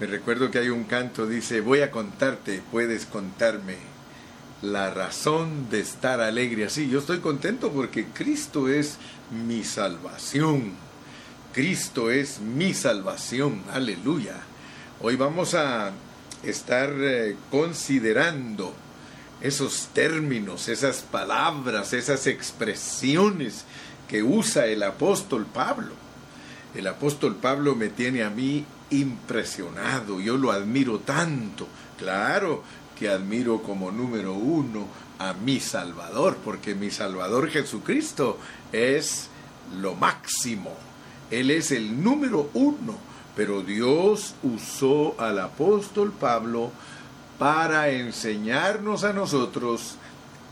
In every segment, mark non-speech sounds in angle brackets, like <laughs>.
Me recuerdo que hay un canto, dice, voy a contarte, puedes contarme la razón de estar alegre así. Yo estoy contento porque Cristo es mi salvación. Cristo es mi salvación. Aleluya. Hoy vamos a estar eh, considerando esos términos, esas palabras, esas expresiones que usa el apóstol Pablo. El apóstol Pablo me tiene a mí impresionado, yo lo admiro tanto. Claro que admiro como número uno a mi Salvador, porque mi Salvador Jesucristo es lo máximo. Él es el número uno, pero Dios usó al apóstol Pablo para enseñarnos a nosotros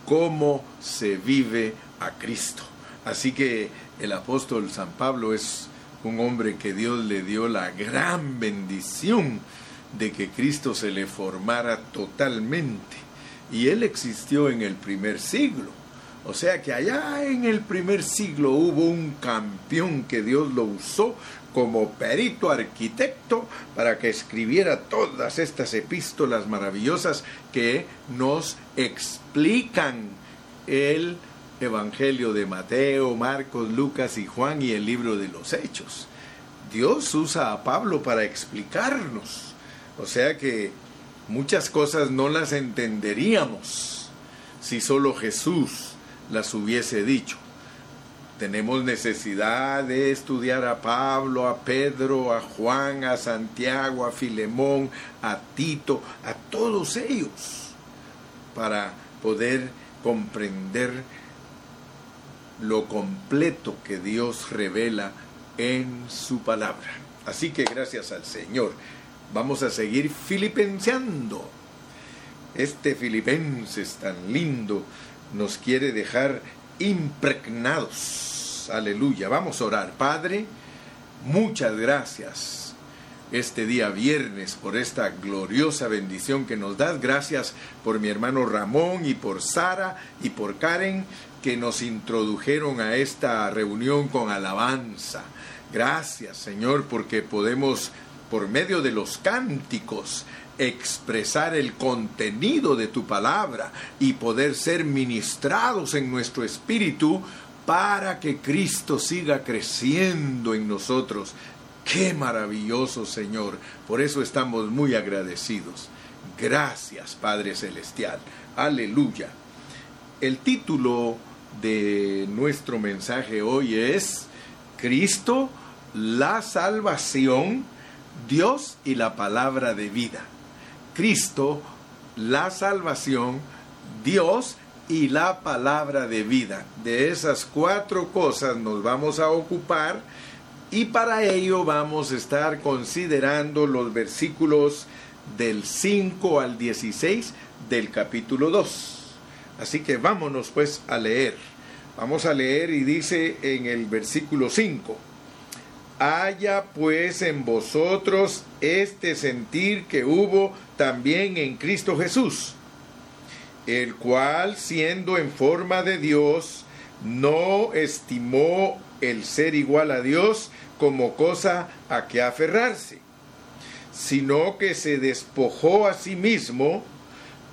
cómo se vive a Cristo. Así que el apóstol San Pablo es un hombre que Dios le dio la gran bendición de que Cristo se le formara totalmente. Y él existió en el primer siglo. O sea que allá en el primer siglo hubo un campeón que Dios lo usó como perito arquitecto para que escribiera todas estas epístolas maravillosas que nos explican el Evangelio de Mateo, Marcos, Lucas y Juan y el libro de los Hechos. Dios usa a Pablo para explicarnos. O sea que muchas cosas no las entenderíamos si solo Jesús las hubiese dicho. Tenemos necesidad de estudiar a Pablo, a Pedro, a Juan, a Santiago, a Filemón, a Tito, a todos ellos, para poder comprender lo completo que Dios revela en su palabra. Así que gracias al Señor. Vamos a seguir filipenseando. Este filipenses tan lindo nos quiere dejar impregnados. Aleluya. Vamos a orar. Padre, muchas gracias este día viernes por esta gloriosa bendición que nos das. Gracias por mi hermano Ramón y por Sara y por Karen que nos introdujeron a esta reunión con alabanza. Gracias, Señor, porque podemos, por medio de los cánticos, expresar el contenido de tu palabra y poder ser ministrados en nuestro espíritu para que Cristo siga creciendo en nosotros. Qué maravilloso, Señor. Por eso estamos muy agradecidos. Gracias, Padre Celestial. Aleluya. El título de nuestro mensaje hoy es Cristo, la salvación, Dios y la palabra de vida. Cristo, la salvación, Dios y la palabra de vida. De esas cuatro cosas nos vamos a ocupar y para ello vamos a estar considerando los versículos del 5 al 16 del capítulo 2. Así que vámonos pues a leer. Vamos a leer y dice en el versículo 5, haya pues en vosotros este sentir que hubo también en Cristo Jesús, el cual siendo en forma de Dios, no estimó el ser igual a Dios como cosa a que aferrarse, sino que se despojó a sí mismo,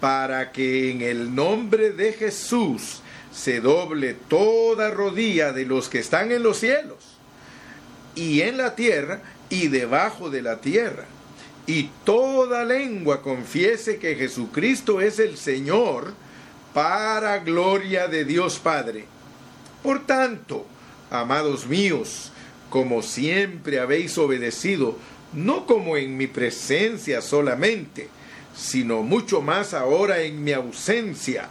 para que en el nombre de Jesús se doble toda rodilla de los que están en los cielos y en la tierra y debajo de la tierra, y toda lengua confiese que Jesucristo es el Señor, para gloria de Dios Padre. Por tanto, amados míos, como siempre habéis obedecido, no como en mi presencia solamente, sino mucho más ahora en mi ausencia.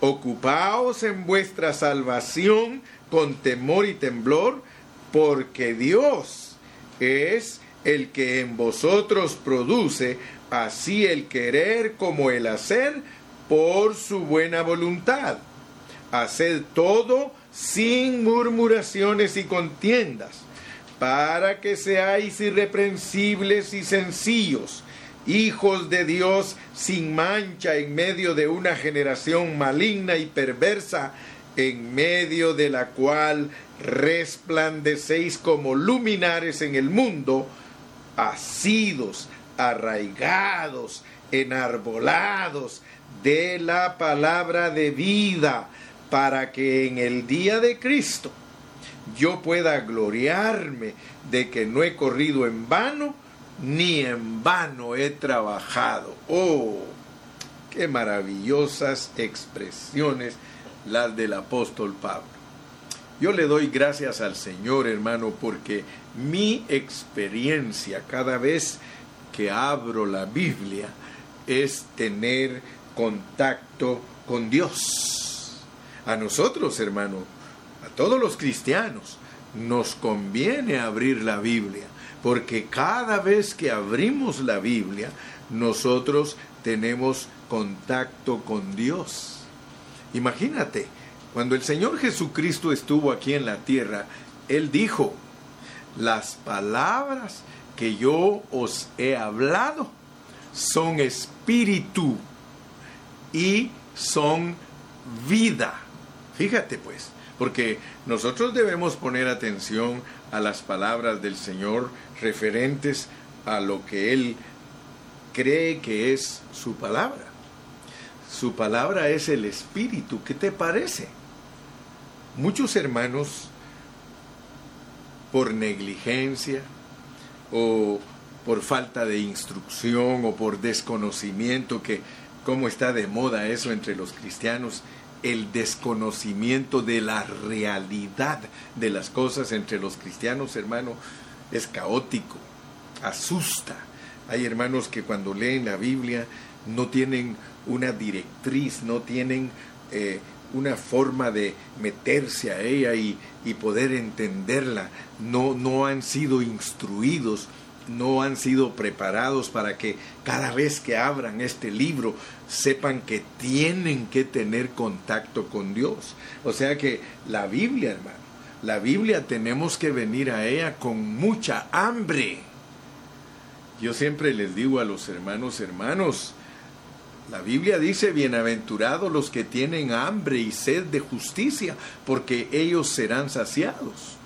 Ocupaos en vuestra salvación con temor y temblor, porque Dios es el que en vosotros produce así el querer como el hacer por su buena voluntad. Haced todo sin murmuraciones y contiendas, para que seáis irreprensibles y sencillos, hijos de Dios sin mancha en medio de una generación maligna y perversa, en medio de la cual resplandecéis como luminares en el mundo, asidos, arraigados, enarbolados de la palabra de vida, para que en el día de Cristo yo pueda gloriarme de que no he corrido en vano, ni en vano he trabajado. Oh, qué maravillosas expresiones las del apóstol Pablo. Yo le doy gracias al Señor, hermano, porque mi experiencia cada vez que abro la Biblia es tener contacto con Dios. A nosotros, hermano, a todos los cristianos, nos conviene abrir la Biblia, porque cada vez que abrimos la Biblia, nosotros tenemos contacto con Dios. Imagínate, cuando el Señor Jesucristo estuvo aquí en la tierra, Él dijo, las palabras que yo os he hablado son espíritu y son vida. Fíjate pues, porque nosotros debemos poner atención a las palabras del Señor referentes a lo que Él cree que es su palabra. Su palabra es el espíritu. ¿Qué te parece? Muchos hermanos, por negligencia o por falta de instrucción o por desconocimiento, que cómo está de moda eso entre los cristianos, el desconocimiento de la realidad de las cosas entre los cristianos, hermano, es caótico, asusta. Hay hermanos que cuando leen la Biblia no tienen una directriz, no tienen eh, una forma de meterse a ella y, poder entenderla. No, no han sido instruidos, no han sido preparados para que cada vez que abran este libro sepan que tienen que tener contacto con Dios. O sea que la Biblia, hermano, la Biblia tenemos que venir a ella con mucha hambre. Yo siempre les digo a los hermanos, hermanos, la Biblia dice, bienaventurados los que tienen hambre y sed de justicia, porque ellos serán saciados.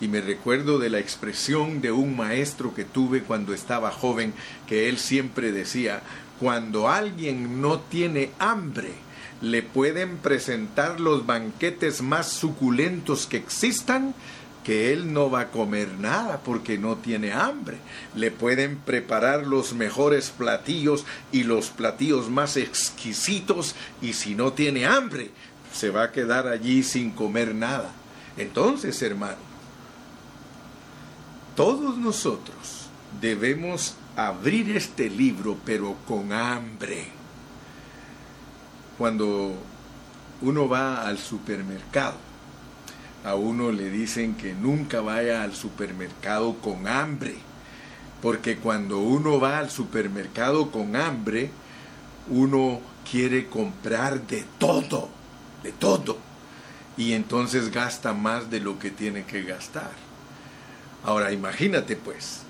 Y me recuerdo de la expresión de un maestro que tuve cuando estaba joven, que él siempre decía, cuando alguien no tiene hambre, le pueden presentar los banquetes más suculentos que existan, que él no va a comer nada porque no tiene hambre. Le pueden preparar los mejores platillos y los platillos más exquisitos y si no tiene hambre, se va a quedar allí sin comer nada. Entonces, hermano, todos nosotros debemos abrir este libro pero con hambre. Cuando uno va al supermercado, a uno le dicen que nunca vaya al supermercado con hambre, porque cuando uno va al supermercado con hambre, uno quiere comprar de todo, de todo, y entonces gasta más de lo que tiene que gastar. Ahora imagínate pues,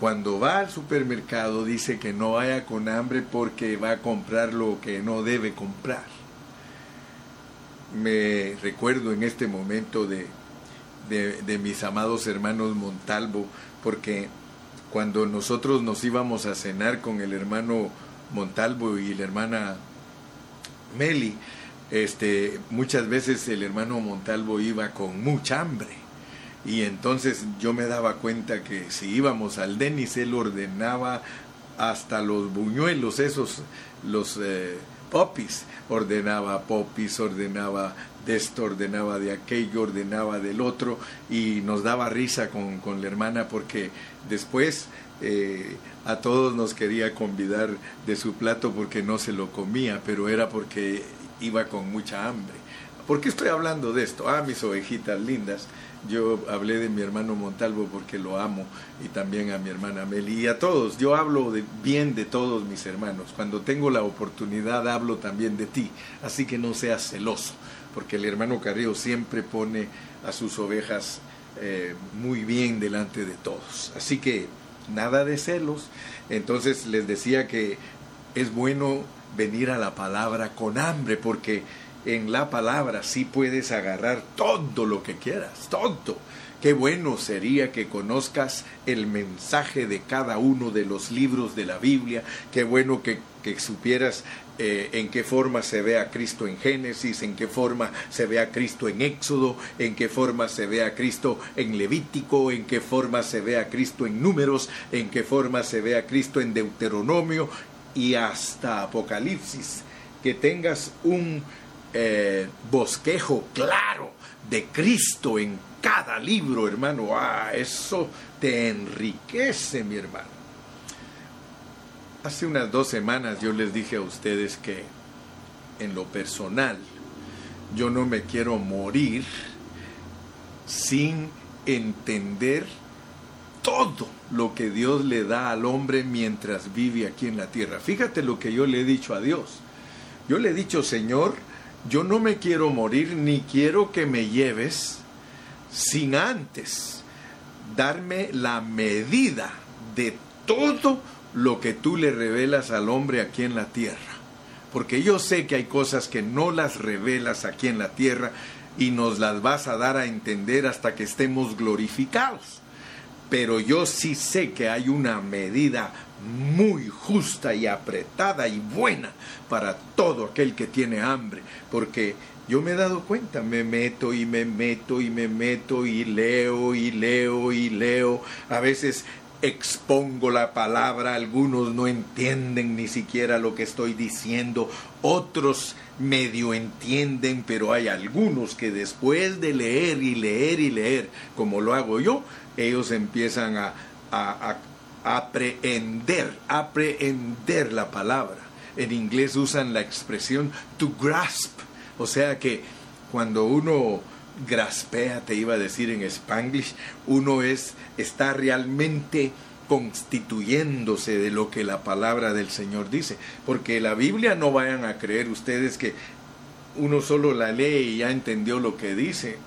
cuando va al supermercado dice que no vaya con hambre porque va a comprar lo que no debe comprar me recuerdo en este momento de, de, mis amados hermanos Montalvo, porque cuando nosotros nos íbamos a cenar con el hermano Montalvo y la hermana Meli, este, muchas veces el hermano Montalvo iba con mucha hambre. Y entonces yo me daba cuenta que si íbamos al Denis, él ordenaba hasta los buñuelos, esos, los eh, popis, ordenaba popis, ordenaba de esto, ordenaba de aquello, ordenaba del otro, y nos daba risa con, la hermana porque después eh, a todos nos quería convidar de su plato porque no se lo comía, pero era porque iba con mucha hambre. ¿Por qué estoy hablando de esto? Ah, mis ovejitas lindas. Yo hablé de mi hermano Montalvo porque lo amo y también a mi hermana Meli y a todos. Yo hablo de, bien de todos mis hermanos. Cuando tengo la oportunidad hablo también de ti. Así que no seas celoso, porque el hermano Carrillo siempre pone a sus ovejas eh, muy bien delante de todos. Así que nada de celos. Entonces les decía que es bueno venir a la palabra con hambre porque en la palabra sí puedes agarrar todo lo que quieras, todo. Qué bueno sería que conozcas el mensaje de cada uno de los libros de la Biblia. Qué bueno que, supieras eh, en qué forma se ve a Cristo en Génesis, en qué forma se ve a Cristo en Éxodo, en qué forma se ve a Cristo en Levítico, en qué forma se ve a Cristo en Números, en qué forma se ve a Cristo en Deuteronomio y hasta Apocalipsis. Que tengas un eh, bosquejo claro de Cristo en cada libro, hermano. Ah, eso te enriquece, mi hermano. Hace unas dos semanas yo les dije a ustedes que en lo personal yo no me quiero morir sin entender todo lo que Dios le da al hombre mientras vive aquí en la tierra. Fíjate lo que yo le he dicho a Dios. Yo le he dicho, Señor, yo no me quiero morir ni quiero que me lleves sin antes darme la medida de todo lo que tú le revelas al hombre aquí en la tierra. Porque yo sé que hay cosas que no las revelas aquí en la tierra y nos las vas a dar a entender hasta que estemos glorificados. Pero yo sí sé que hay una medida muy justa y apretada y buena para todo aquel que tiene hambre, porque yo me he dado cuenta, me meto y me meto y me meto y leo y leo y leo, a veces expongo la palabra, algunos no entienden ni siquiera lo que estoy diciendo, otros medio entienden, pero hay algunos que después de leer y leer y leer, como lo hago yo, ellos empiezan a, a, aprehender, aprehender la palabra. En inglés usan la expresión to grasp, o sea que cuando uno graspea, te iba a decir en spanglish, uno es, está realmente constituyéndose de lo que la palabra del Señor dice. Porque la Biblia no vayan a creer ustedes que uno solo la lee y ya entendió lo que dice.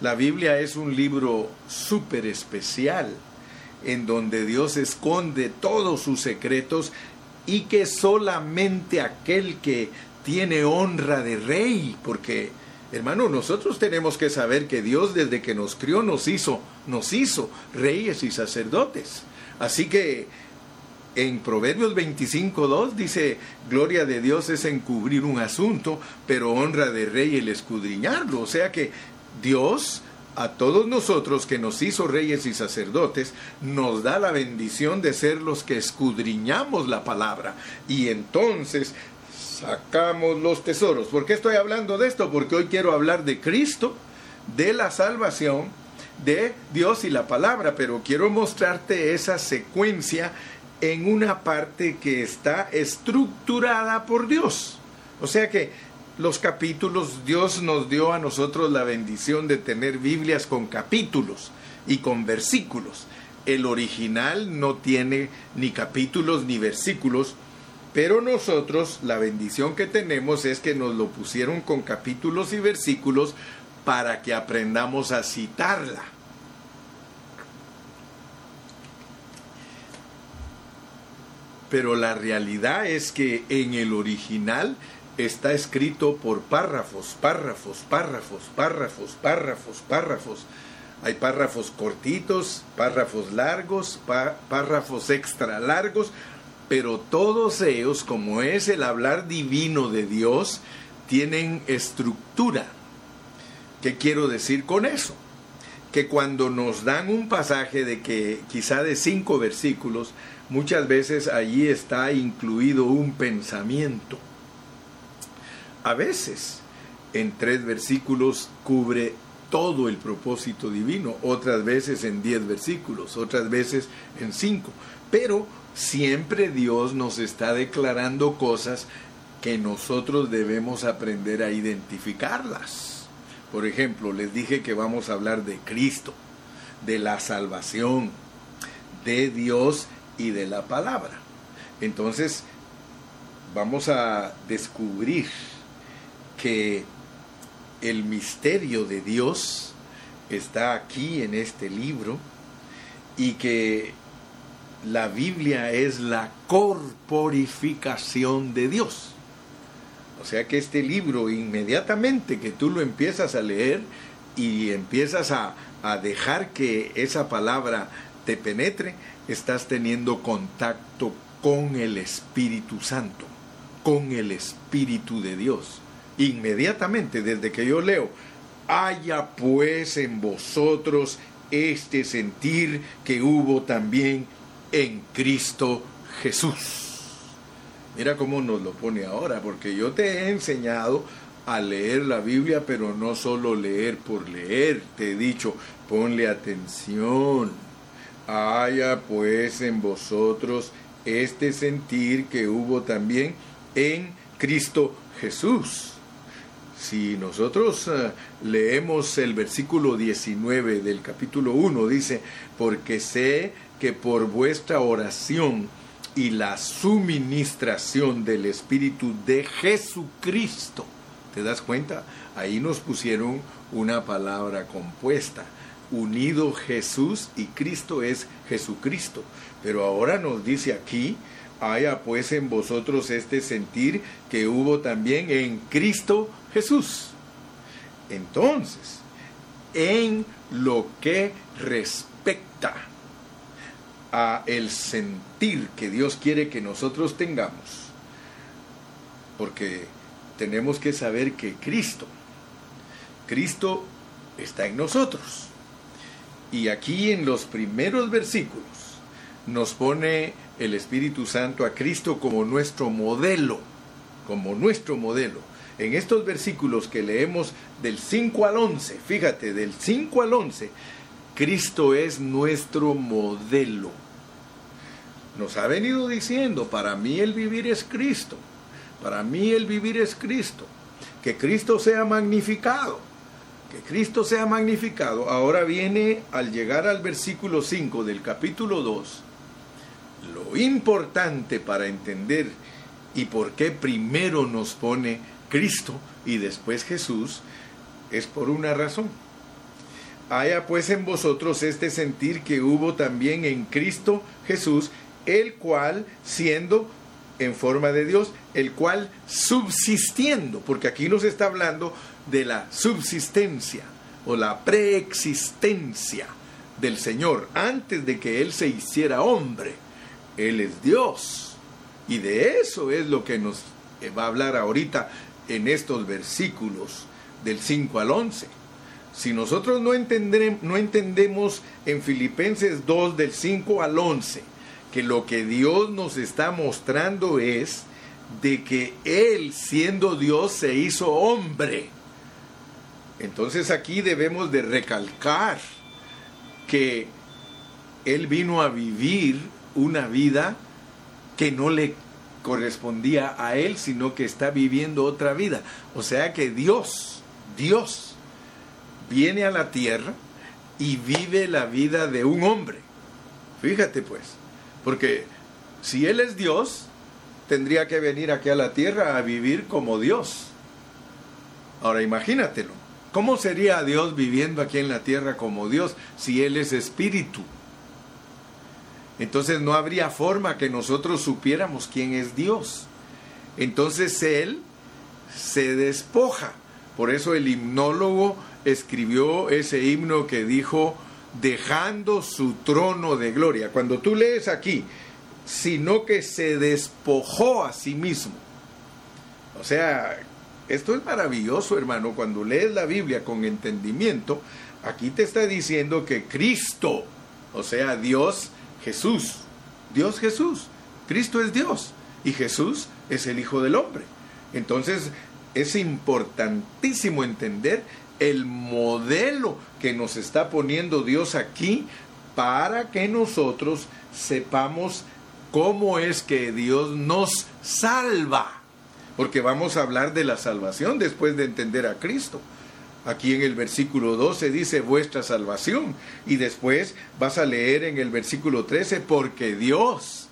La Biblia es un libro súper especial en donde Dios esconde todos sus secretos y que solamente aquel que tiene honra de rey, porque hermano, nosotros tenemos que saber que Dios desde que nos crió nos hizo, nos hizo reyes y sacerdotes. Así que en Proverbios 25.2 dice, gloria de Dios es encubrir un asunto, pero honra de rey el escudriñarlo. O sea que Dios a todos nosotros que nos hizo reyes y sacerdotes, nos da la bendición de ser los que escudriñamos la palabra. Y entonces sacamos los tesoros. ¿Por qué estoy hablando de esto? Porque hoy quiero hablar de Cristo, de la salvación, de Dios y la palabra, pero quiero mostrarte esa secuencia en una parte que está estructurada por Dios. O sea que los capítulos, Dios nos dio a nosotros la bendición de tener Biblias con capítulos y con versículos. El original no tiene ni capítulos ni versículos, pero nosotros la bendición que tenemos es que nos lo pusieron con capítulos y versículos para que aprendamos a citarla. Pero la realidad es que en el original está escrito por párrafos, párrafos, párrafos, párrafos, párrafos, párrafos. Hay párrafos cortitos, párrafos largos, párrafos extra largos, pero todos ellos, como es el hablar divino de Dios, tienen estructura. ¿Qué quiero decir con eso? Que cuando nos dan un pasaje de que quizá de cinco versículos, muchas veces allí está incluido un pensamiento a veces en tres versículos cubre todo el propósito divino, otras veces en diez versículos, otras veces en cinco. Pero siempre Dios nos está declarando cosas que nosotros debemos aprender a identificarlas. Por ejemplo, les dije que vamos a hablar de Cristo, de la salvación, de Dios y de la palabra. Entonces, vamos a descubrir que el misterio de Dios está aquí en este libro y que la Biblia es la corporificación de Dios. O sea que este libro, inmediatamente que tú lo empiezas a leer y empiezas a, dejar que esa palabra te penetre, estás teniendo contacto con el Espíritu Santo, con el Espíritu de Dios. Inmediatamente, desde que yo leo, haya pues en vosotros este sentir que hubo también en Cristo Jesús. Mira cómo nos lo pone ahora, porque yo te he enseñado a leer la Biblia, pero no solo leer por leer, te he dicho, ponle atención. Haya pues en vosotros este sentir que hubo también en Cristo Jesús. Si nosotros eh, leemos el versículo 19 del capítulo 1, dice, porque sé que por vuestra oración, y la suministración del Espíritu de Jesucristo. ¿Te das cuenta? Ahí nos pusieron una palabra compuesta. Unido Jesús y Cristo es Jesucristo. Pero ahora nos dice aquí, haya pues en vosotros este sentir que hubo también en Cristo Jesús. Entonces, en lo que respecta a el sentir que Dios quiere que nosotros tengamos. Porque tenemos que saber que Cristo, Cristo está en nosotros. Y aquí en los primeros versículos nos pone el Espíritu Santo a Cristo como nuestro modelo, como nuestro modelo. En estos versículos que leemos del 5 al 11, fíjate, del 5 al 11, Cristo es nuestro modelo nos ha venido diciendo, para mí el vivir es Cristo, para mí el vivir es Cristo, que Cristo sea magnificado, que Cristo sea magnificado. Ahora viene al llegar al versículo 5 del capítulo 2, lo importante para entender y por qué primero nos pone Cristo y después Jesús, es por una razón. Haya pues en vosotros este sentir que hubo también en Cristo Jesús, el cual siendo en forma de Dios, el cual subsistiendo, porque aquí nos está hablando de la subsistencia o la preexistencia del Señor antes de que Él se hiciera hombre. Él es Dios. Y de eso es lo que nos va a hablar ahorita en estos versículos del 5 al 11. Si nosotros no, no entendemos en Filipenses 2 del 5 al 11, que lo que Dios nos está mostrando es de que Él, siendo Dios, se hizo hombre. Entonces aquí debemos de recalcar que Él vino a vivir una vida que no le correspondía a Él, sino que está viviendo otra vida. O sea que Dios, Dios, viene a la tierra y vive la vida de un hombre. Fíjate pues. Porque si Él es Dios, tendría que venir aquí a la tierra a vivir como Dios. Ahora imagínatelo. ¿Cómo sería Dios viviendo aquí en la tierra como Dios si Él es espíritu? Entonces no habría forma que nosotros supiéramos quién es Dios. Entonces Él se despoja. Por eso el himnólogo escribió ese himno que dijo, dejando su trono de gloria. Cuando tú lees aquí, sino que se despojó a sí mismo. O sea, esto es maravilloso, hermano. Cuando lees la Biblia con entendimiento, aquí te está diciendo que Cristo, o sea, Dios Jesús, Dios Jesús, Cristo es Dios y Jesús es el Hijo del Hombre. Entonces, es importantísimo entender el modelo que nos está poniendo Dios aquí para que nosotros sepamos cómo es que Dios nos salva. Porque vamos a hablar de la salvación después de entender a Cristo. Aquí en el versículo 12 dice vuestra salvación. Y después vas a leer en el versículo 13 porque Dios.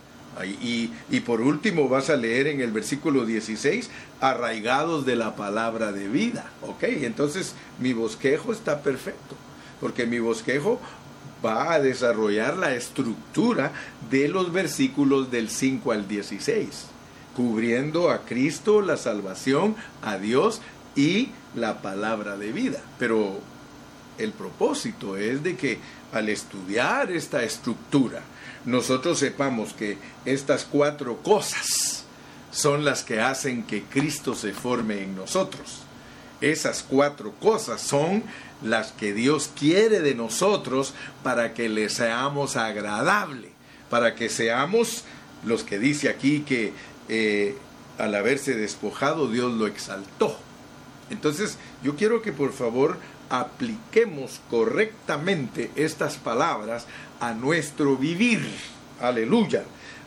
Y, y, por último vas a leer en el versículo 16 arraigados de la palabra de vida. Ok, entonces mi bosquejo está perfecto. Porque mi bosquejo va a desarrollar la estructura de los versículos del 5 al 16, cubriendo a Cristo, la salvación, a Dios y la palabra de vida. Pero el propósito es de que al estudiar esta estructura, nosotros sepamos que estas cuatro cosas son las que hacen que Cristo se forme en nosotros. Esas cuatro cosas son las que Dios quiere de nosotros para que le seamos agradable, para que seamos los que dice aquí que eh, al haberse despojado Dios lo exaltó. Entonces yo quiero que por favor apliquemos correctamente estas palabras a nuestro vivir. Aleluya.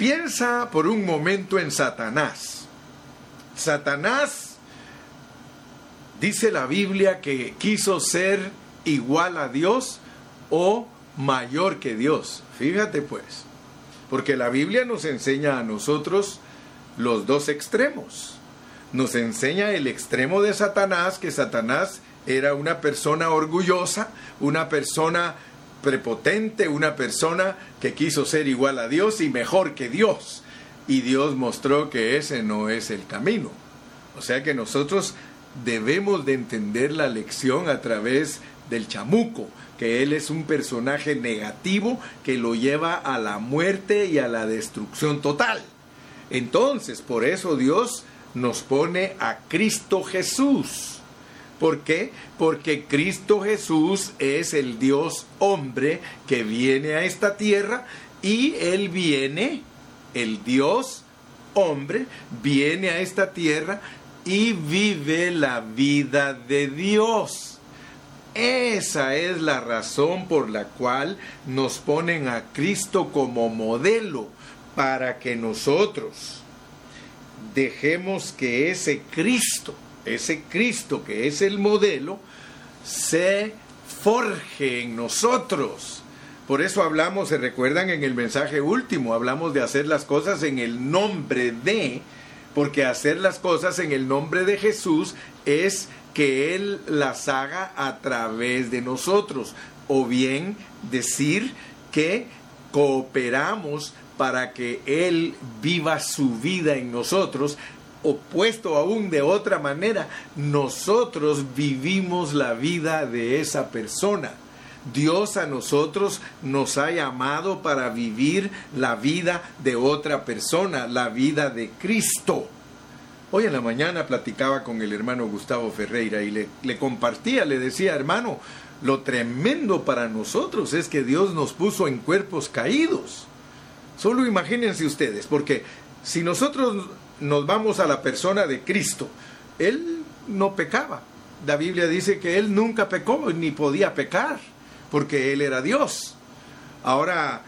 Piensa por un momento en Satanás. Satanás Dice la Biblia que quiso ser igual a Dios o mayor que Dios. Fíjate pues, porque la Biblia nos enseña a nosotros los dos extremos. Nos enseña el extremo de Satanás, que Satanás era una persona orgullosa, una persona prepotente, una persona que quiso ser igual a Dios y mejor que Dios. Y Dios mostró que ese no es el camino. O sea que nosotros debemos de entender la lección a través del chamuco, que él es un personaje negativo que lo lleva a la muerte y a la destrucción total. Entonces, por eso Dios nos pone a Cristo Jesús. ¿Por qué? Porque Cristo Jesús es el Dios hombre que viene a esta tierra y Él viene, el Dios hombre, viene a esta tierra y vive la vida de Dios. Esa es la razón por la cual nos ponen a Cristo como modelo para que nosotros dejemos que ese Cristo, ese Cristo que es el modelo, se forje en nosotros. Por eso hablamos, se recuerdan en el mensaje último, hablamos de hacer las cosas en el nombre de, porque hacer las cosas en el nombre de Jesús es que Él las haga a través de nosotros, o bien decir que cooperamos para que Él viva su vida en nosotros, opuesto aún de otra manera, nosotros vivimos la vida de esa persona. Dios a nosotros nos ha llamado para vivir la vida de otra persona, la vida de Cristo. Hoy en la mañana platicaba con el hermano Gustavo Ferreira y le, le compartía, le decía, hermano, lo tremendo para nosotros es que Dios nos puso en cuerpos caídos. Solo imagínense ustedes, porque si nosotros nos vamos a la persona de Cristo, Él no pecaba. La Biblia dice que Él nunca pecó ni podía pecar porque Él era Dios. Ahora,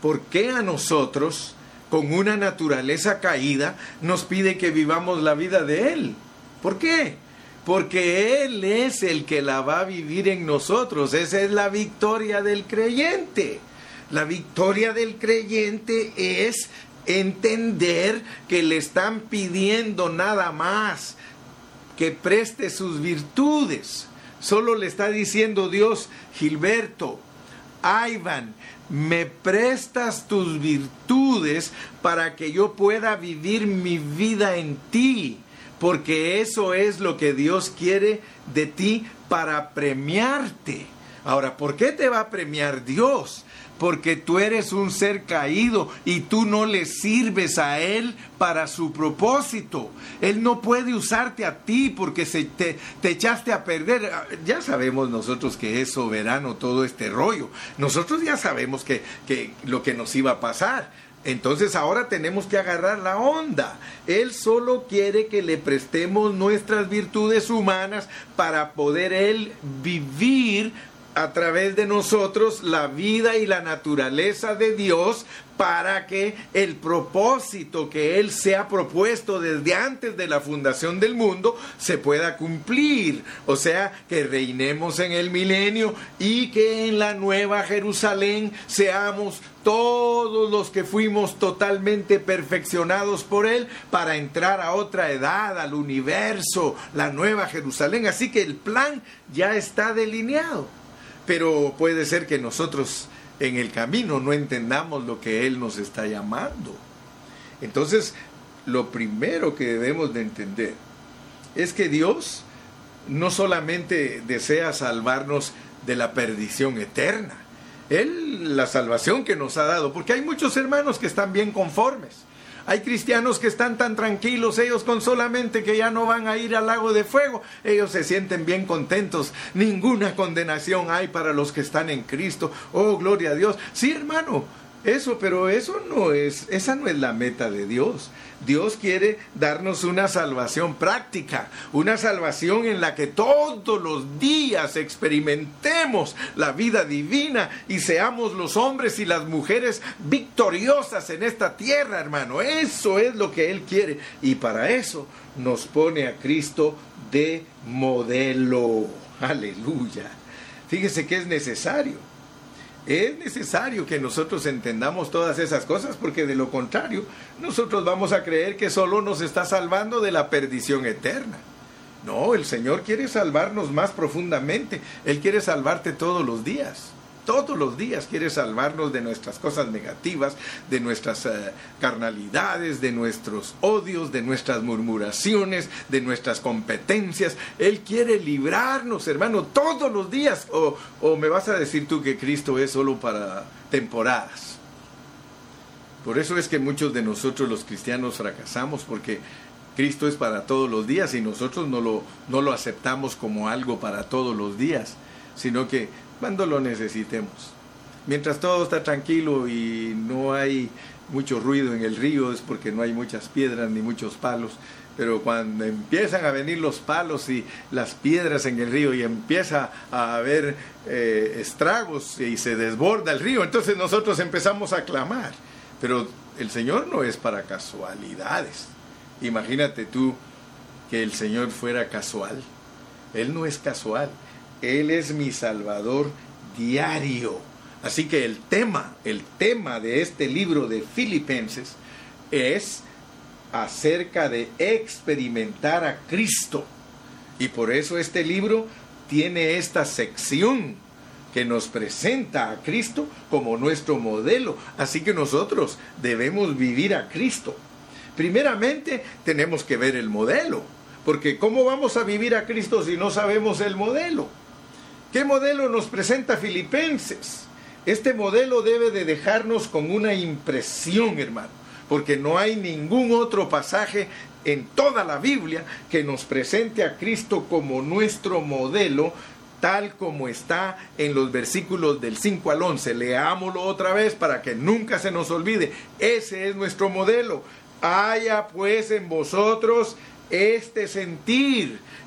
¿por qué a nosotros, con una naturaleza caída, nos pide que vivamos la vida de Él? ¿Por qué? Porque Él es el que la va a vivir en nosotros. Esa es la victoria del creyente. La victoria del creyente es entender que le están pidiendo nada más que preste sus virtudes. Solo le está diciendo Dios, Gilberto, Ivan, me prestas tus virtudes para que yo pueda vivir mi vida en ti, porque eso es lo que Dios quiere de ti para premiarte, Ahora, ¿por qué te va a premiar Dios? porque tú eres un ser caído y tú no le sirves a Él para su propósito. Él no puede usarte a ti porque se te, echaste a perder. Ya sabemos nosotros que es soberano todo este rollo. Nosotros ya sabemos que, que lo que nos iba a pasar. Entonces ahora tenemos que agarrar la onda. Él solo quiere que le prestemos nuestras virtudes humanas para poder Él vivir a través de nosotros la vida y la naturaleza de Dios para que el propósito que Él se ha propuesto desde antes de la fundación del mundo se pueda cumplir. O sea, que reinemos en el milenio y que en la nueva Jerusalén seamos todos los que fuimos totalmente perfeccionados por Él para entrar a otra edad, al universo, la nueva Jerusalén. Así que el plan ya está delineado pero puede ser que nosotros en el camino no entendamos lo que Él nos está llamando. Entonces, lo primero que debemos de entender es que Dios no solamente desea salvarnos de la perdición eterna, Él la salvación que nos ha dado, porque hay muchos hermanos que están bien conformes hay cristianos que están tan tranquilos, ellos con solamente que ya no van a ir al lago de fuego, ellos se sienten bien contentos. Ninguna condenación hay para los que están en Cristo. Oh, gloria a Dios. Sí, hermano, eso, pero eso no es, esa no es la meta de Dios. Dios quiere darnos una salvación práctica, una salvación en la que todos los días experimentemos la vida divina y seamos los hombres y las mujeres victoriosas en esta tierra, hermano. Eso es lo que Él quiere. Y para eso nos pone a Cristo de modelo. Aleluya. Fíjese que es necesario es necesario que nosotros entendamos todas esas cosas porque de lo contrario nosotros vamos a creer que solo nos está salvando de la perdición eterna. No, el Señor quiere salvarnos más profundamente. Él quiere salvarte todos los días todos los días quiere salvarnos de nuestras cosas negativas, de nuestras eh, carnalidades, de nuestros odios, de nuestras murmuraciones, de nuestras competencias. Él quiere librarnos, hermano, todos los días. O, o me vas a decir tú que Cristo es solo para temporadas. Por eso es que muchos de nosotros los cristianos fracasamos, porque Cristo es para todos los días y nosotros no lo, no lo aceptamos como algo para todos los días, sino que cuando lo necesitemos. Mientras todo está tranquilo y no hay mucho ruido en el río es porque no hay muchas piedras ni muchos palos. Pero cuando empiezan a venir los palos y las piedras en el río y empieza a haber eh, estragos y se desborda el río, entonces nosotros empezamos a clamar. Pero el Señor no es para casualidades. Imagínate tú que el Señor fuera casual. Él no es casual. Él es mi Salvador diario. Así que el tema, el tema de este libro de Filipenses es acerca de experimentar a Cristo. Y por eso este libro tiene esta sección que nos presenta a Cristo como nuestro modelo. Así que nosotros debemos vivir a Cristo. Primeramente tenemos que ver el modelo, porque ¿cómo vamos a vivir a Cristo si no sabemos el modelo? ¿Qué modelo nos presenta Filipenses? Este modelo debe de dejarnos con una impresión, hermano, porque no hay ningún otro pasaje en toda la Biblia que nos presente a Cristo como nuestro modelo, tal como está en los versículos del 5 al 11. Leámoslo otra vez para que nunca se nos olvide. Ese es nuestro modelo. Haya pues en vosotros este sentir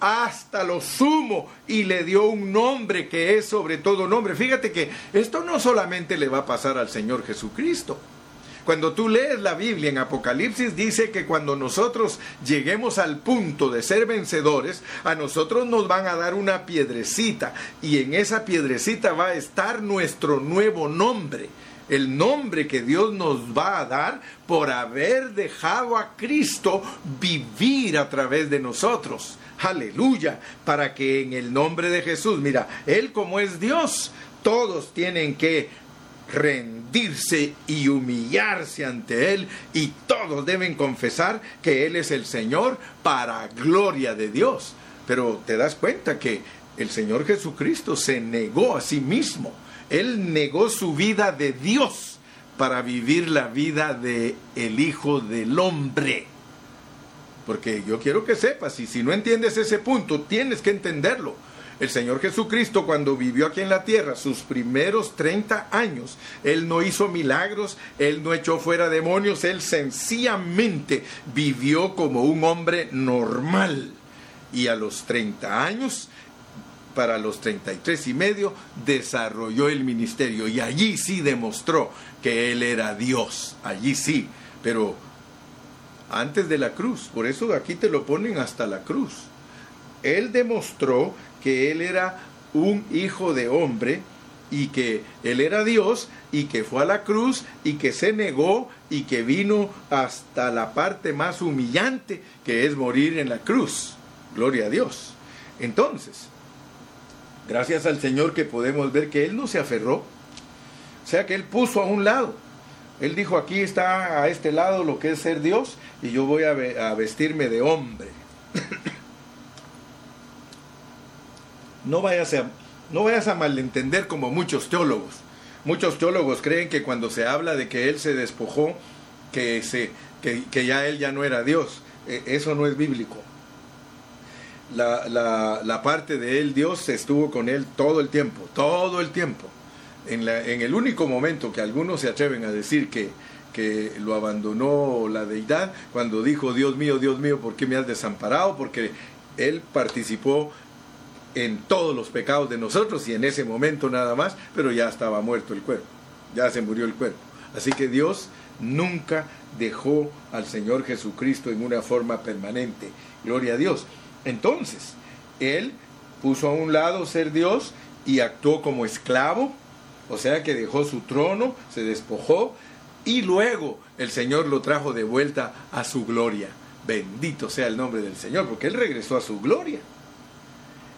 hasta lo sumo y le dio un nombre que es sobre todo nombre. Fíjate que esto no solamente le va a pasar al Señor Jesucristo. Cuando tú lees la Biblia en Apocalipsis dice que cuando nosotros lleguemos al punto de ser vencedores, a nosotros nos van a dar una piedrecita y en esa piedrecita va a estar nuestro nuevo nombre el nombre que Dios nos va a dar por haber dejado a Cristo vivir a través de nosotros. Aleluya, para que en el nombre de Jesús, mira, Él como es Dios, todos tienen que rendirse y humillarse ante Él y todos deben confesar que Él es el Señor para gloria de Dios. Pero te das cuenta que el Señor Jesucristo se negó a sí mismo. Él negó su vida de Dios para vivir la vida de el Hijo del Hombre. Porque yo quiero que sepas, y si no entiendes ese punto, tienes que entenderlo. El Señor Jesucristo cuando vivió aquí en la tierra sus primeros 30 años, Él no hizo milagros, Él no echó fuera demonios, Él sencillamente vivió como un hombre normal. Y a los 30 años, para los 33 y medio, desarrolló el ministerio y allí sí demostró que Él era Dios, allí sí, pero antes de la cruz, por eso aquí te lo ponen hasta la cruz. Él demostró que él era un hijo de hombre y que él era Dios y que fue a la cruz y que se negó y que vino hasta la parte más humillante que es morir en la cruz. Gloria a Dios. Entonces, gracias al Señor que podemos ver que Él no se aferró, o sea que Él puso a un lado. Él dijo, aquí está a este lado lo que es ser Dios y yo voy a, vestirme de hombre. <laughs> no vayas a, malentender como muchos teólogos. Muchos teólogos creen que cuando se habla de que él se despojó, que, se, que, ya él ya no era Dios. E, eso no es bíblico. La, la, parte de él, Dios estuvo con él todo el tiempo, todo el tiempo. En, el único momento que algunos se atreven a decir que, que lo abandonó la deidad, cuando dijo, Dios mío, Dios mío, ¿por qué me has desamparado? Porque él participó en todos los pecados de nosotros y en ese momento nada más, pero ya estaba muerto el cuerpo, ya se murió el cuerpo. Así que Dios nunca dejó al Señor Jesucristo en una forma permanente. Gloria a Dios. Entonces, Él puso a un lado ser Dios y actuó como esclavo, o sea que dejó su trono, se despojó y luego el Señor lo trajo de vuelta a su gloria. Bendito sea el nombre del Señor, porque Él regresó a su gloria.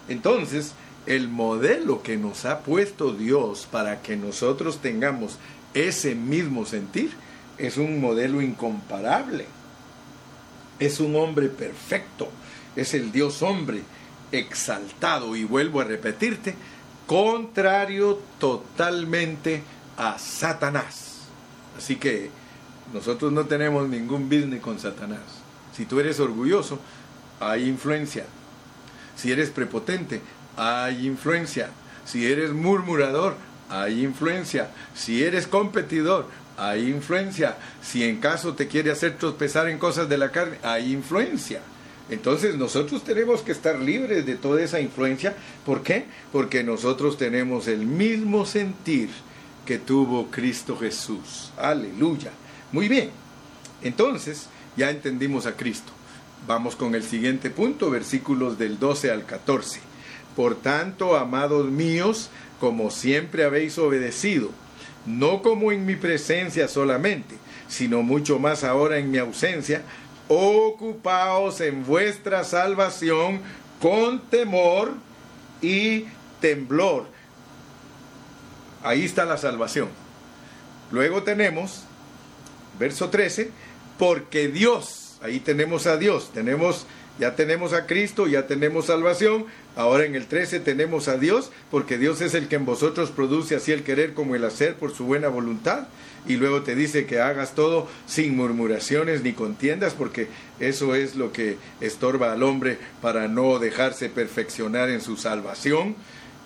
Entonces, el modelo que nos ha puesto Dios para que nosotros tengamos ese mismo sentir es un modelo incomparable. Es un hombre perfecto, es el Dios hombre exaltado y vuelvo a repetirte, contrario totalmente a Satanás. Así que nosotros no tenemos ningún business con Satanás. Si tú eres orgulloso, hay influencia si eres prepotente, hay influencia. Si eres murmurador, hay influencia. Si eres competidor, hay influencia. Si en caso te quiere hacer tropezar en cosas de la carne, hay influencia. Entonces nosotros tenemos que estar libres de toda esa influencia. ¿Por qué? Porque nosotros tenemos el mismo sentir que tuvo Cristo Jesús. Aleluya. Muy bien. Entonces ya entendimos a Cristo. Vamos con el siguiente punto, versículos del 12 al 14. Por tanto, amados míos, como siempre habéis obedecido, no como en mi presencia solamente, sino mucho más ahora en mi ausencia, ocupaos en vuestra salvación con temor y temblor. Ahí está la salvación. Luego tenemos, verso 13, porque Dios Ahí tenemos a Dios, tenemos ya tenemos a Cristo, ya tenemos salvación. Ahora en el 13 tenemos a Dios, porque Dios es el que en vosotros produce así el querer como el hacer por su buena voluntad. Y luego te dice que hagas todo sin murmuraciones ni contiendas, porque eso es lo que estorba al hombre para no dejarse perfeccionar en su salvación.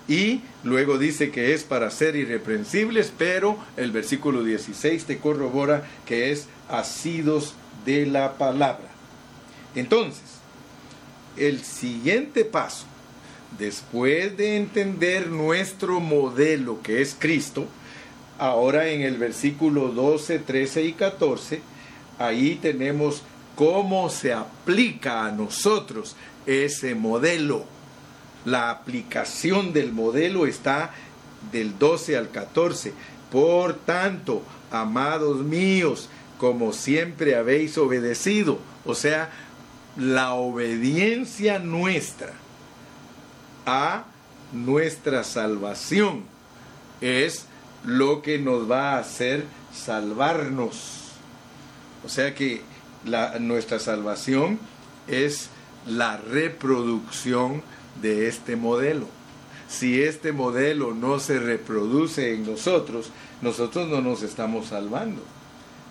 Y luego dice que es para ser irreprensibles, pero el versículo 16 te corrobora que es asidos de la palabra. Entonces, el siguiente paso, después de entender nuestro modelo que es Cristo, Ahora en el versículo 12, 13 y 14, ahí tenemos cómo se aplica a nosotros ese modelo. La aplicación del modelo está del 12 al 14. Por tanto, amados míos, como siempre habéis obedecido, o sea, la obediencia nuestra a nuestra salvación es lo que nos va a hacer salvarnos. O sea que nuestra salvación es la reproducción de este modelo. Si este modelo no se reproduce en nosotros, nosotros no nos estamos salvando.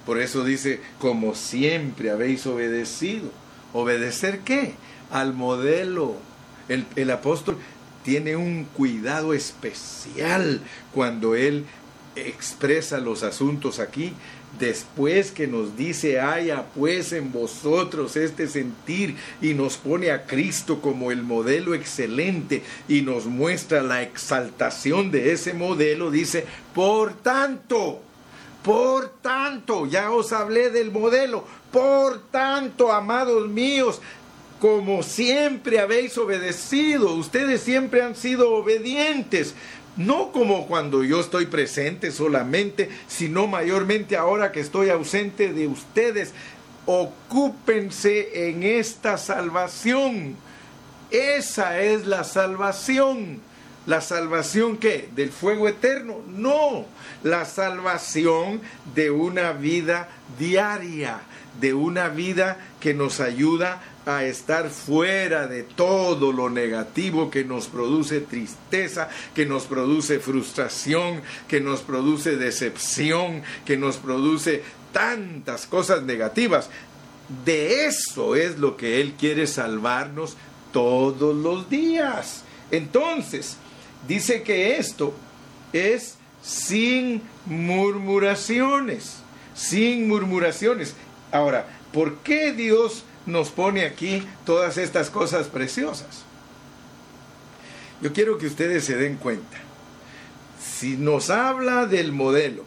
Por eso dice, como siempre habéis obedecido. ¿Obedecer qué? Al modelo. El, el apóstol tiene un cuidado especial cuando él expresa los asuntos aquí después que nos dice, haya pues en vosotros este sentir y nos pone a Cristo como el modelo excelente y nos muestra la exaltación de ese modelo, dice, por tanto, por tanto, ya os hablé del modelo, por tanto, amados míos, como siempre habéis obedecido, ustedes siempre han sido obedientes, no como cuando yo estoy presente solamente, sino mayormente ahora que estoy ausente de ustedes. Ocúpense en esta salvación. Esa es la salvación. ¿La salvación qué? ¿Del fuego eterno? No, la salvación de una vida diaria, de una vida que nos ayuda a estar fuera de todo lo negativo que nos produce tristeza, que nos produce frustración, que nos produce decepción, que nos produce tantas cosas negativas. De eso es lo que Él quiere salvarnos todos los días. Entonces, dice que esto es sin murmuraciones, sin murmuraciones. Ahora, ¿por qué Dios nos pone aquí todas estas cosas preciosas. Yo quiero que ustedes se den cuenta. Si nos habla del modelo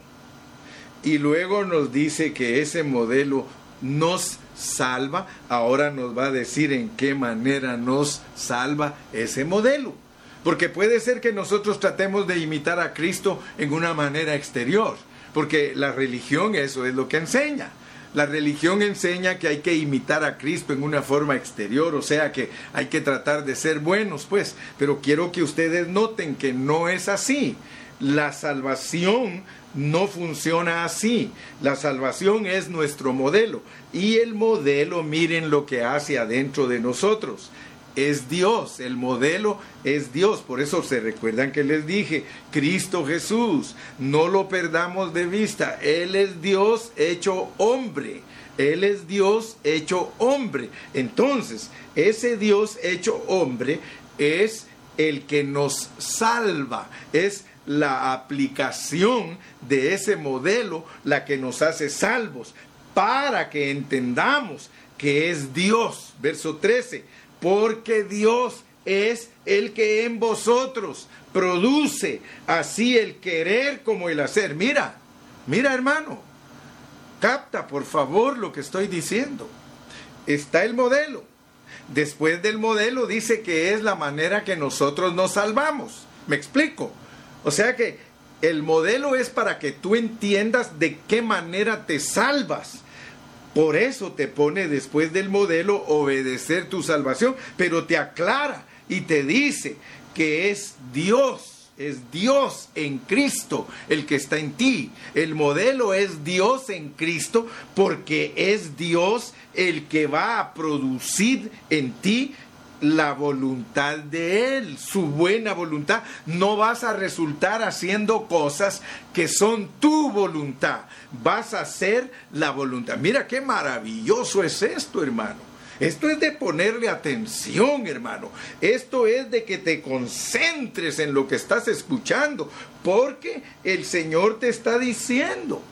y luego nos dice que ese modelo nos salva, ahora nos va a decir en qué manera nos salva ese modelo. Porque puede ser que nosotros tratemos de imitar a Cristo en una manera exterior, porque la religión eso es lo que enseña. La religión enseña que hay que imitar a Cristo en una forma exterior, o sea que hay que tratar de ser buenos, pues. Pero quiero que ustedes noten que no es así. La salvación no funciona así. La salvación es nuestro modelo. Y el modelo, miren lo que hace adentro de nosotros es Dios, el modelo es Dios. Por eso se recuerdan que les dije, Cristo Jesús, no lo perdamos de vista. Él es Dios hecho hombre. Él es Dios hecho hombre. Entonces, ese Dios hecho hombre es el que nos salva, es la aplicación de ese modelo la que nos hace salvos, para que entendamos que es Dios. Verso 13 porque Dios es el que en vosotros produce así el querer como el hacer. Mira, mira hermano, capta por favor lo que estoy diciendo. Está el modelo. Después del modelo dice que es la manera que nosotros nos salvamos. ¿Me explico? O sea que el modelo es para que tú entiendas de qué manera te salvas. Por eso te pone después del modelo obedecer tu salvación, pero te aclara y te dice que es Dios, es Dios en Cristo el que está en ti. El modelo es Dios en Cristo porque es Dios el que va a producir en ti la voluntad de Él, su buena voluntad. No vas a resultar haciendo cosas que son tu voluntad. Vas a hacer la voluntad. Mira qué maravilloso es esto, hermano. Esto es de ponerle atención, hermano. Esto es de que te concentres en lo que estás escuchando, porque el Señor te está diciendo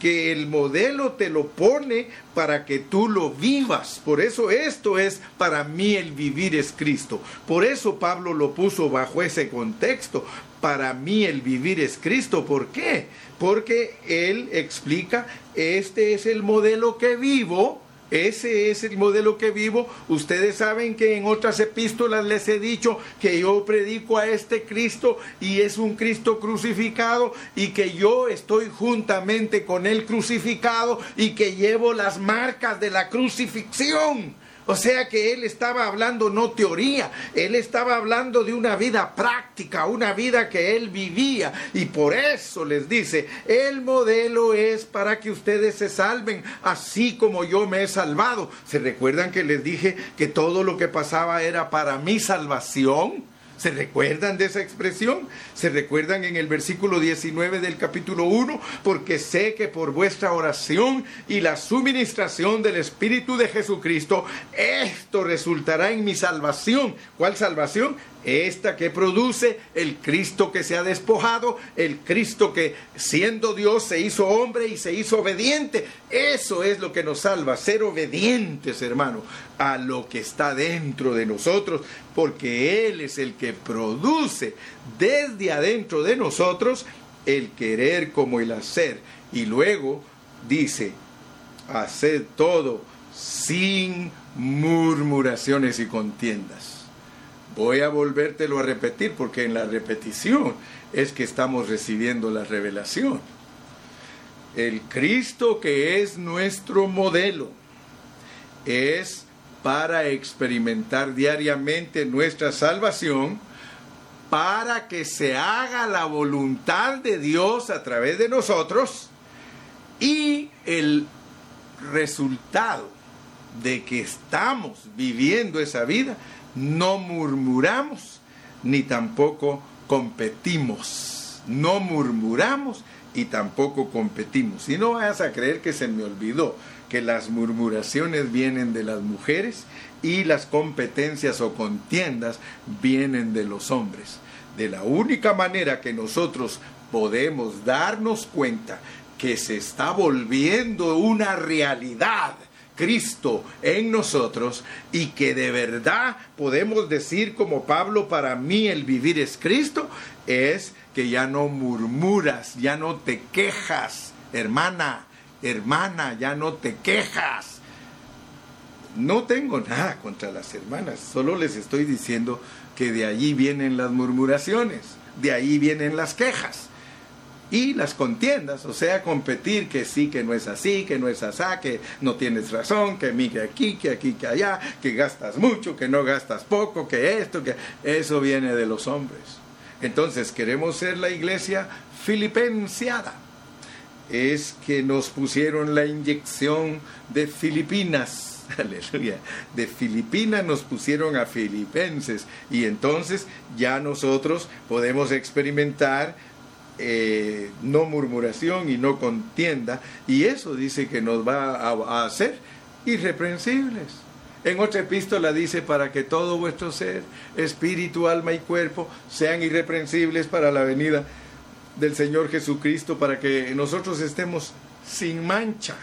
que el modelo te lo pone para que tú lo vivas. Por eso esto es para mí el vivir es Cristo. Por eso Pablo lo puso bajo ese contexto. Para mí el vivir es Cristo. ¿Por qué? Porque él explica, este es el modelo que vivo ese es el modelo que vivo. Ustedes saben que en otras epístolas les he dicho que yo predico a este Cristo y es un Cristo crucificado y que yo estoy juntamente con él crucificado y que llevo las marcas de la crucifixión. O sea que él estaba hablando no teoría, él estaba hablando de una vida práctica, una vida que él vivía. Y por eso les dice, el modelo es para que ustedes se salven, así como yo me he salvado. ¿Se recuerdan que les dije que todo lo que pasaba era para mi salvación? ¿Se recuerdan de esa expresión? ¿Se recuerdan en el versículo 19 del capítulo 1? Porque sé que por vuestra oración y la suministración del Espíritu de Jesucristo, esto resultará en mi salvación. ¿Cuál salvación? Esta que produce el Cristo que se ha despojado, el Cristo que siendo Dios se hizo hombre y se hizo obediente. Eso es lo que nos salva, ser obedientes, hermano, a lo que está dentro de nosotros, porque Él es el que produce desde adentro de nosotros el querer como el hacer. Y luego dice, haced todo sin murmuraciones y contiendas Voy a volvértelo a repetir porque en la repetición es que estamos recibiendo la revelación. El Cristo que es nuestro modelo es para experimentar diariamente nuestra salvación, para que se haga la voluntad de Dios a través de nosotros y el resultado de que estamos viviendo esa vida no murmuramos ni tampoco competimos. No murmuramos y tampoco competimos. Y no vayas a creer que se me olvidó que las murmuraciones vienen de las mujeres y las competencias o contiendas vienen de los hombres. De la única manera que nosotros podemos darnos cuenta que se está volviendo una realidad Cristo en nosotros y que de verdad podemos decir como Pablo, para mí el vivir es Cristo, es que ya no murmuras, ya no te quejas, hermana, hermana, ya no te quejas. No tengo nada contra las hermanas, solo les estoy diciendo que de allí vienen las murmuraciones, de ahí vienen las quejas y las contiendas, o sea, competir que sí, que no es así, que no es así, que no tienes razón, que mire aquí, que aquí, que allá, que gastas mucho, que no gastas poco, que esto, que eso viene de los hombres. Entonces, queremos ser la iglesia filipenciada. Es que nos pusieron la inyección de Filipinas, <laughs> aleluya, de Filipinas nos pusieron a filipenses y entonces ya nosotros podemos experimentar eh, no murmuración y no contienda, y eso dice que nos va a, hacer irreprensibles. En otra epístola dice, para que todo vuestro ser, espíritu, alma y cuerpo, sean irreprensibles para la venida del Señor Jesucristo, para que nosotros estemos sin mancha.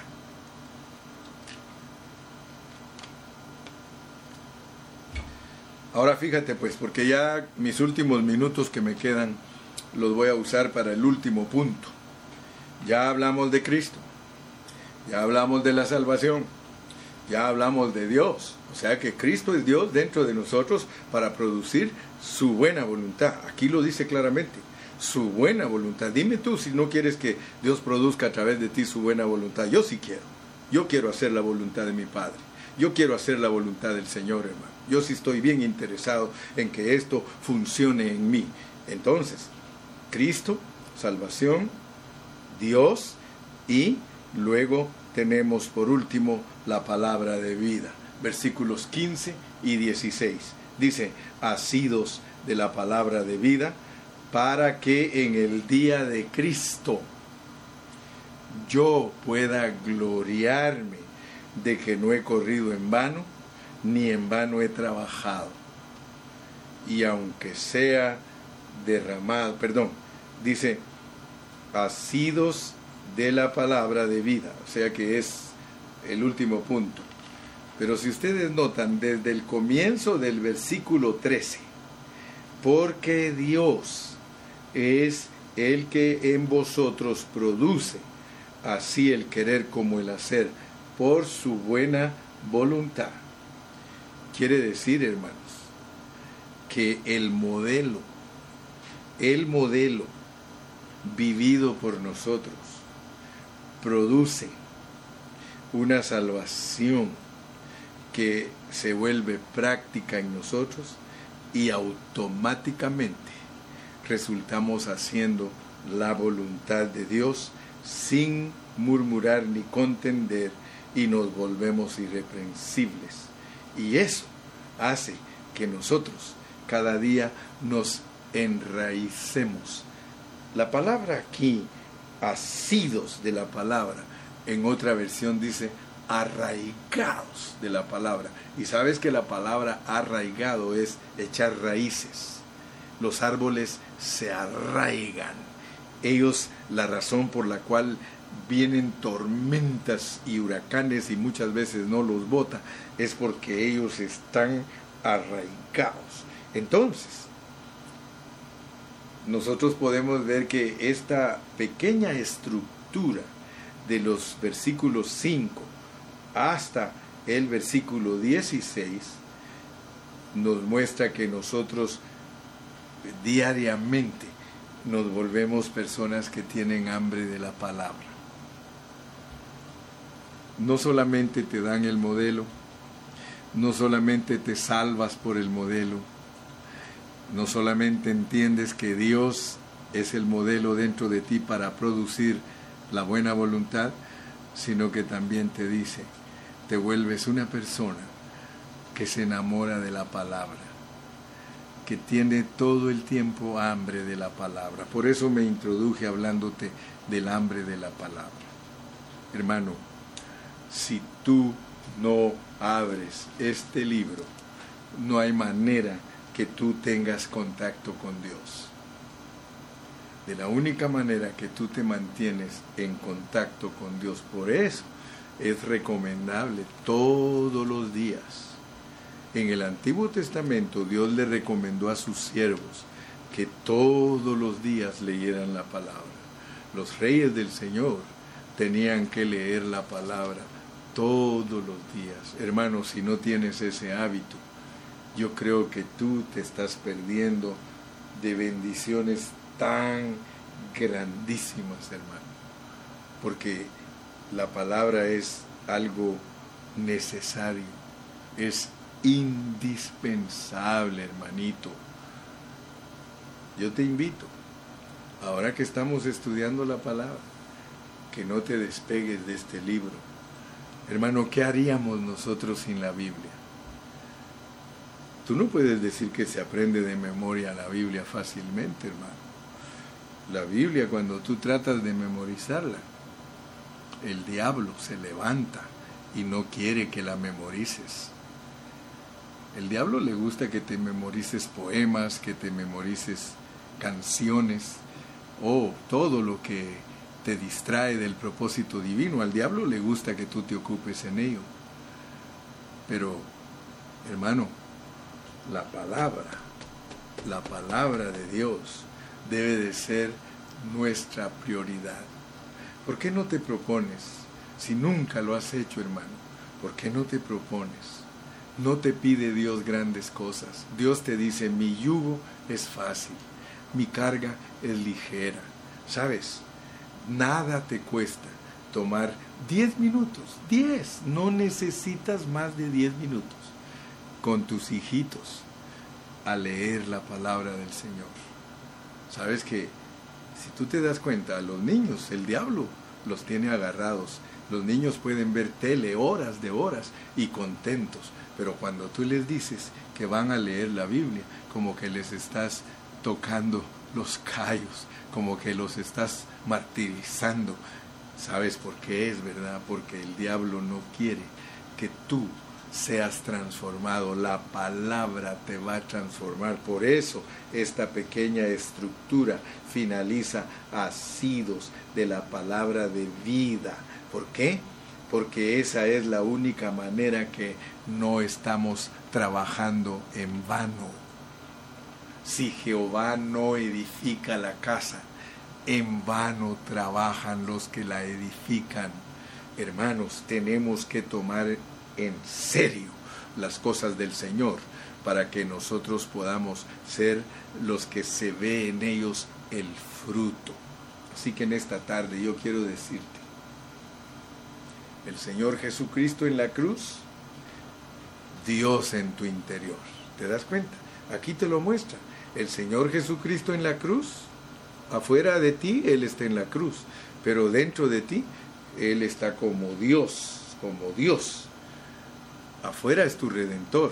Ahora fíjate pues, porque ya mis últimos minutos que me quedan, los voy a usar para el último punto. Ya hablamos de Cristo, ya hablamos de la salvación, ya hablamos de Dios. O sea que Cristo es Dios dentro de nosotros para producir su buena voluntad. Aquí lo dice claramente, su buena voluntad. Dime tú si no quieres que Dios produzca a través de ti su buena voluntad. Yo sí quiero. Yo quiero hacer la voluntad de mi Padre. Yo quiero hacer la voluntad del Señor, hermano. Yo sí estoy bien interesado en que esto funcione en mí. Entonces, Cristo, salvación, Dios y luego tenemos por último la palabra de vida. Versículos 15 y 16. Dice, asidos de la palabra de vida para que en el día de Cristo yo pueda gloriarme de que no he corrido en vano, ni en vano he trabajado. Y aunque sea derramado, perdón, dice, asidos de la palabra de vida, o sea que es el último punto. Pero si ustedes notan desde el comienzo del versículo 13, porque Dios es el que en vosotros produce así el querer como el hacer por su buena voluntad. Quiere decir, hermanos, que el modelo, el modelo vivido por nosotros, produce una salvación que se vuelve práctica en nosotros y automáticamente resultamos haciendo la voluntad de Dios sin murmurar ni contender y nos volvemos irreprensibles. Y eso hace que nosotros cada día nos enraicemos. La palabra aquí, asidos de la palabra, en otra versión dice arraigados de la palabra. Y sabes que la palabra arraigado es echar raíces. Los árboles se arraigan. Ellos, la razón por la cual vienen tormentas y huracanes y muchas veces no los bota, es porque ellos están arraigados. Entonces, nosotros podemos ver que esta pequeña estructura de los versículos 5 hasta el versículo 16 nos muestra que nosotros diariamente nos volvemos personas que tienen hambre de la palabra. No solamente te dan el modelo, no solamente te salvas por el modelo, no solamente entiendes que Dios es el modelo dentro de ti para producir la buena voluntad, sino que también te dice, te vuelves una persona que se enamora de la palabra, que tiene todo el tiempo hambre de la palabra. Por eso me introduje hablándote del hambre de la palabra. Hermano, si tú no abres este libro, no hay manera que tú tengas contacto con Dios. De la única manera que tú te mantienes en contacto con Dios, por eso es recomendable todos los días. En el Antiguo Testamento Dios le recomendó a sus siervos que todos los días leyeran la palabra. Los reyes del Señor tenían que leer la palabra todos los días. Hermano, si no tienes ese hábito, yo creo que tú te estás perdiendo de bendiciones tan grandísimas, hermano. Porque la palabra es algo necesario, es indispensable, hermanito. Yo te invito, ahora que estamos estudiando la palabra, que no te despegues de este libro. Hermano, ¿qué haríamos nosotros sin la Biblia? Tú no puedes decir que se aprende de memoria la Biblia fácilmente, hermano. La Biblia, cuando tú tratas de memorizarla, el diablo se levanta y no quiere que la memorices. El diablo le gusta que te memorices poemas, que te memorices canciones o todo lo que te distrae del propósito divino. Al diablo le gusta que tú te ocupes en ello. Pero, hermano, la palabra, la palabra de Dios debe de ser nuestra prioridad. ¿Por qué no te propones? Si nunca lo has hecho, hermano, ¿por qué no te propones? No te pide Dios grandes cosas. Dios te dice, mi yugo es fácil, mi carga es ligera. ¿Sabes? Nada te cuesta tomar 10 minutos, 10, no necesitas más de 10 minutos con tus hijitos a leer la palabra del Señor. Sabes que si tú te das cuenta, los niños, el diablo los tiene agarrados. Los niños pueden ver tele horas de horas y contentos, pero cuando tú les dices que van a leer la Biblia, como que les estás tocando los callos, como que los estás martirizando. ¿Sabes por qué es verdad? Porque el diablo no quiere que tú seas transformado. La palabra te va a transformar. Por eso esta pequeña estructura finaliza asidos de la palabra de vida. ¿Por qué? Porque esa es la única manera que no estamos trabajando en vano. Si Jehová no edifica la casa, en vano trabajan los que la edifican. Hermanos, tenemos que tomar en serio las cosas del Señor para que nosotros podamos ser los que se ve en ellos el fruto. Así que en esta tarde yo quiero decirte, el Señor Jesucristo en la cruz, Dios en tu interior. ¿Te das cuenta? Aquí te lo muestra. El Señor Jesucristo en la cruz, afuera de ti Él está en la cruz, pero dentro de ti Él está como Dios, como Dios. Afuera es tu redentor,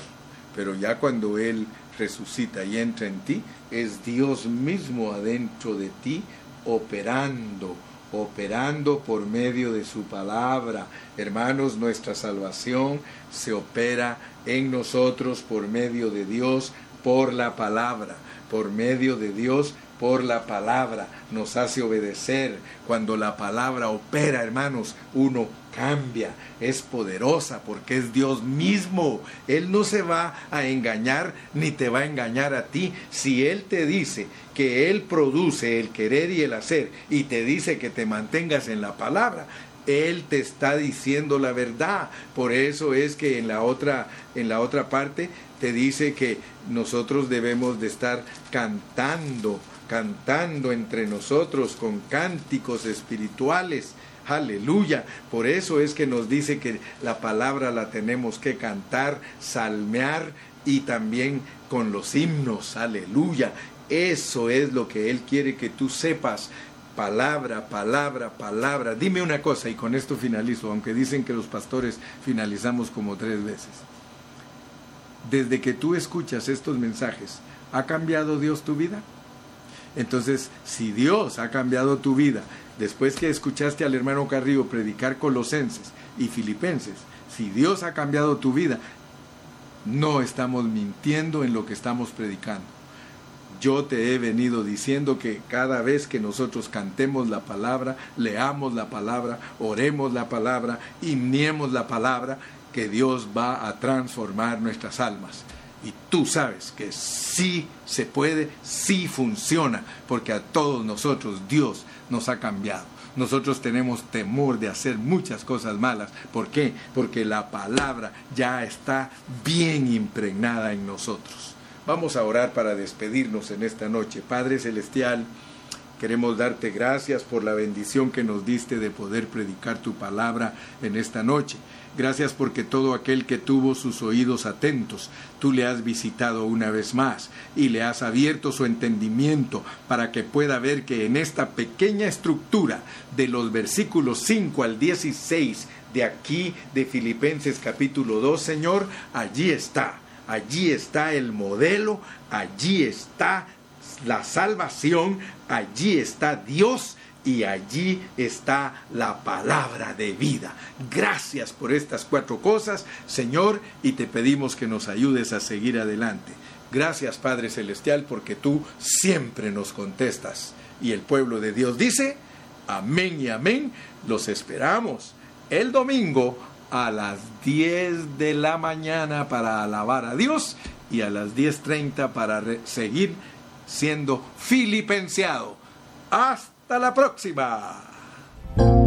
pero ya cuando Él resucita y entra en ti, es Dios mismo adentro de ti operando, operando por medio de su palabra. Hermanos, nuestra salvación se opera en nosotros por medio de Dios, por la palabra, por medio de Dios por la palabra, nos hace obedecer. Cuando la palabra opera, hermanos, uno cambia, es poderosa porque es Dios mismo. Él no se va a engañar ni te va a engañar a ti. Si Él te dice que Él produce el querer y el hacer y te dice que te mantengas en la palabra, él te está diciendo la verdad. Por eso es que en la otra, en la otra parte te dice que nosotros debemos de estar cantando cantando entre nosotros con cánticos espirituales. Aleluya. Por eso es que nos dice que la palabra la tenemos que cantar, salmear y también con los himnos. Aleluya. Eso es lo que Él quiere que tú sepas. Palabra, palabra, palabra. Dime una cosa y con esto finalizo, aunque dicen que los pastores finalizamos como tres veces. Desde que tú escuchas estos mensajes, ¿ha cambiado Dios tu vida? Entonces, si Dios ha cambiado tu vida, después que escuchaste al hermano Carrillo predicar Colosenses y Filipenses, si Dios ha cambiado tu vida, no estamos mintiendo en lo que estamos predicando. Yo te he venido diciendo que cada vez que nosotros cantemos la palabra, leamos la palabra, oremos la palabra, himniemos la palabra, que Dios va a transformar nuestras almas. Y tú sabes que sí se puede, sí funciona, porque a todos nosotros Dios nos ha cambiado. Nosotros tenemos temor de hacer muchas cosas malas. ¿Por qué? Porque la palabra ya está bien impregnada en nosotros. Vamos a orar para despedirnos en esta noche. Padre Celestial, queremos darte gracias por la bendición que nos diste de poder predicar tu palabra en esta noche. Gracias porque todo aquel que tuvo sus oídos atentos, tú le has visitado una vez más y le has abierto su entendimiento para que pueda ver que en esta pequeña estructura de los versículos 5 al 16 de aquí de Filipenses capítulo 2, Señor, allí está, allí está el modelo, allí está la salvación, allí está Dios y allí está la palabra de vida. Gracias por estas cuatro cosas, Señor, y te pedimos que nos ayudes a seguir adelante. Gracias, Padre Celestial, porque tú siempre nos contestas. Y el pueblo de Dios dice, amén y amén, los esperamos el domingo a las 10 de la mañana para alabar a Dios y a las 10.30 para seguir siendo filipenciado. Hasta hasta la próxima.